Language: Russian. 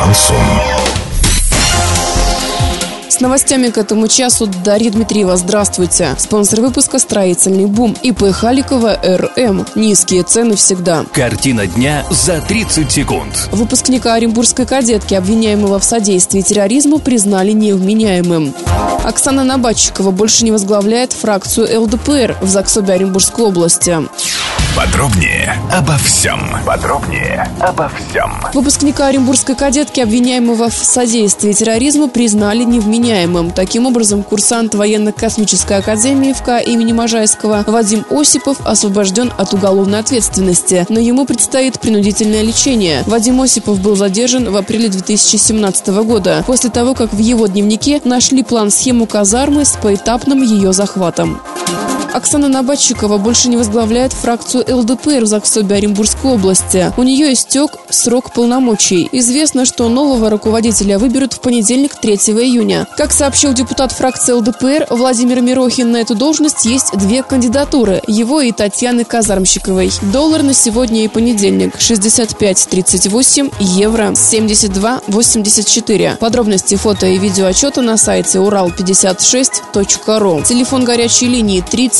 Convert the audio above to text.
Шансон. С новостями к этому часу Дарья Дмитриева. Здравствуйте. Спонсор выпуска «Строительный бум» ИП Халикова РМ. Низкие цены всегда. Картина дня за 30 секунд. Выпускника Оренбургской кадетки, обвиняемого в содействии терроризму, признали невменяемым. Оксана Набатчикова больше не возглавляет фракцию ЛДПР в Заксобе Оренбургской области. Подробнее обо всем. Подробнее обо всем. Выпускника Оренбургской кадетки, обвиняемого в содействии терроризму, признали невменяемым. Таким образом, курсант военно-космической академии ФК имени Можайского Вадим Осипов освобожден от уголовной ответственности, но ему предстоит принудительное лечение. Вадим Осипов был задержан в апреле 2017 года, после того, как в его дневнике нашли план-схему казармы с поэтапным ее захватом. Оксана Набатчикова больше не возглавляет фракцию ЛДПР в Заксобе Оренбургской области. У нее истек срок полномочий. Известно, что нового руководителя выберут в понедельник 3 июня. Как сообщил депутат фракции ЛДПР Владимир Мирохин, на эту должность есть две кандидатуры – его и Татьяны Казармщиковой. Доллар на сегодня и понедельник – 65.38, евро – 72.84. Подробности фото и видео отчета на сайте урал56.ру. Телефон горячей линии 30